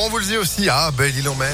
Laurent Voulzy aussi. Ah, belle île en mer.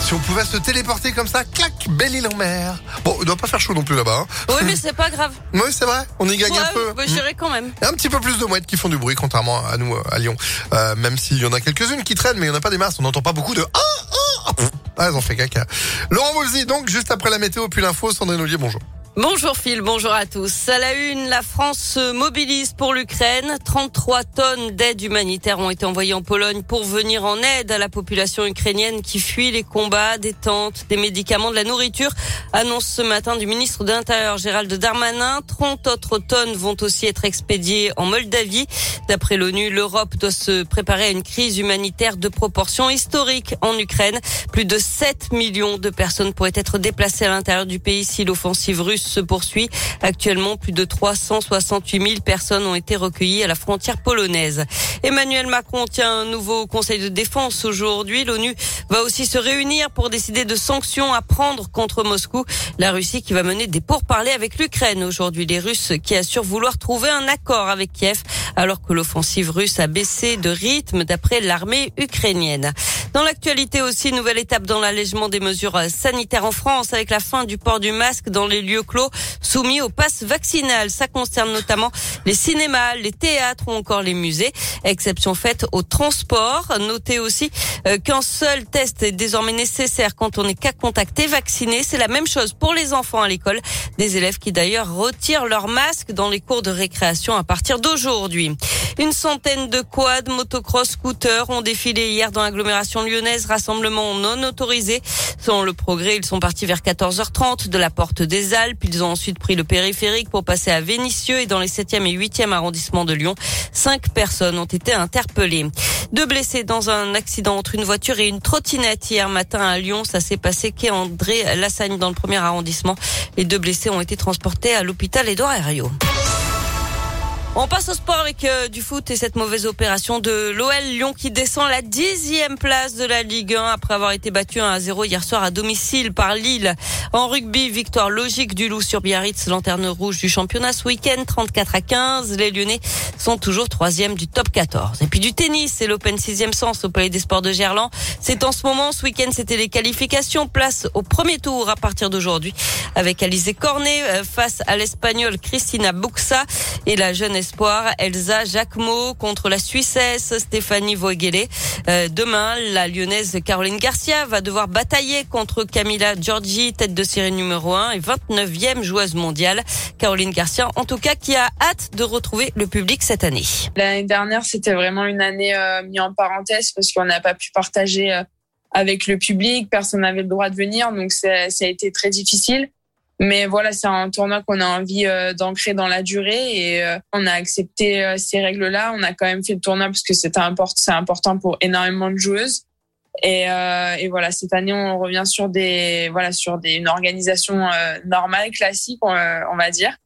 Si on pouvait se téléporter comme ça, clac, belle île en mer. Bon, il doit pas faire chaud non plus là-bas. Hein. Oui, mais c'est pas grave. Oui, c'est vrai. On y gagne Ouais, un peu. bah, j'irai quand même. Il y a un petit peu plus de mouettes qui font du bruit, contrairement à nous euh, à Lyon. Euh, même s'il y en a quelques-unes qui traînent, mais il n'y en a pas des masses. On n'entend pas beaucoup de ah, ah, ah. Ah, elles ont fait caca. Laurent Voulzy, donc, juste après la météo, puis l'info, Sandrine Ollier, bonjour. Bonjour Phil, bonjour à tous. À la une, la France se mobilise pour l'Ukraine. 33 tonnes d'aide humanitaire ont été envoyées en Pologne pour venir en aide à la population ukrainienne qui fuit les combats, des tentes, des médicaments, de la nourriture. Annonce ce matin du ministre de l'Intérieur Gérald Darmanin. 30 autres tonnes vont aussi être expédiées en Moldavie. D'après l'ONU, l'Europe doit se préparer à une crise humanitaire de proportions historiques en Ukraine. Plus de 7 millions de personnes pourraient être déplacées à l'intérieur du pays si l'offensive russe se poursuit. Actuellement, plus de 368 000 personnes ont été recueillies à la frontière polonaise. Emmanuel Macron tient un nouveau conseil de défense aujourd'hui. L'ONU va aussi se réunir pour décider de sanctions à prendre contre Moscou. La Russie qui va mener des pourparlers avec l'Ukraine aujourd'hui. Les Russes qui assurent vouloir trouver un accord avec Kiev alors que l'offensive russe a baissé de rythme d'après l'armée ukrainienne. Dans l'actualité aussi, nouvelle étape dans l'allègement des mesures sanitaires en France avec la fin du port du masque dans les lieux clos soumis au pass vaccinal. Ça concerne notamment les cinémas, les théâtres ou encore les musées. Exception faite au transport. Notez aussi euh, qu'un seul test est désormais nécessaire quand on est cas contacté vacciné. C'est la même chose pour les enfants à l'école. Des élèves qui d'ailleurs retirent leur masque dans les cours de récréation à partir d'aujourd'hui. Une centaine de quads, motocross, scooters ont défilé hier dans l'agglomération lyonnaise, rassemblement non autorisé. Selon le progrès, ils sont partis vers 14h30 de la porte des Alpes. Ils ont ensuite pris le périphérique pour passer à Vénissieux et dans les 7e et 8e arrondissements de Lyon. Cinq personnes ont été interpellées. Deux blessés dans un accident entre une voiture et une trottinette hier matin à Lyon. Ça s'est passé quai André Lassagne dans le premier arrondissement. Les deux blessés ont été transportés à l'hôpital Édouard Herriot. On passe au sport avec euh, du foot et cette mauvaise opération de l'OL Lyon qui descend la dixième place de la Ligue 1 après avoir été battu 1 à 0 hier soir à domicile par Lille. En rugby, victoire logique du Loup sur Biarritz, lanterne rouge du championnat ce week-end, 34 à 15. Les Lyonnais sont toujours troisième du top 14. Et puis du tennis, c'est l'Open 6e sens au Palais des Sports de Gerland. C'est en ce moment, ce week-end, c'était les qualifications. Place au premier tour à partir d'aujourd'hui avec Alizé Cornet euh, face à l'Espagnole Cristina Buxa et la jeune Elsa Jacquemot contre la Suissesse Stéphanie Voegele. Euh, demain, la lyonnaise Caroline Garcia va devoir batailler contre Camila Giorgi, tête de série numéro 1 et 29e joueuse mondiale. Caroline Garcia, en tout cas, qui a hâte de retrouver le public cette année. L'année dernière, c'était vraiment une année euh, mise en parenthèse parce qu'on n'a pas pu partager euh, avec le public, personne n'avait le droit de venir, donc ça a été très difficile. Mais voilà, c'est un tournoi qu'on a envie euh, d'ancrer dans la durée et euh, on a accepté euh, ces règles-là. On a quand même fait le tournoi parce que c'est important pour énormément de joueuses. Et, voilà, cette année, on revient sur des, voilà, sur des, une organisation normale, classique, on, va dire.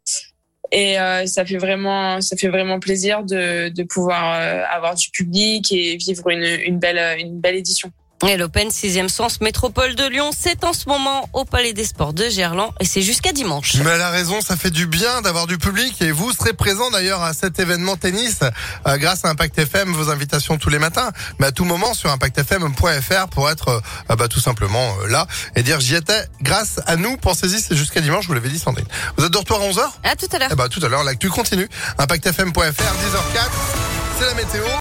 Et ça fait vraiment, ça fait vraiment plaisir de, de pouvoir avoir du public et vivre une belle, une belle édition. Et l'Open 6e sens métropole de Lyon, c'est en ce moment au Palais des Sports de Gerland et c'est jusqu'à dimanche. Mais elle a raison, ça fait du bien d'avoir du public et vous serez présent d'ailleurs à cet événement tennis euh, grâce à Impact FM, vos invitations tous les matins, mais à tout moment sur impactfm.fr pour être euh, bah, tout simplement euh, là et dire j'y étais grâce à nous. Pensez-y, c'est jusqu'à dimanche, je vous l'avais dit Sandrine. Vous êtes de retour à 11h À tout à l'heure. Eh bah, tout à l'heure, l'actu continue. ImpactFM.fr, 10h04, c'est la météo.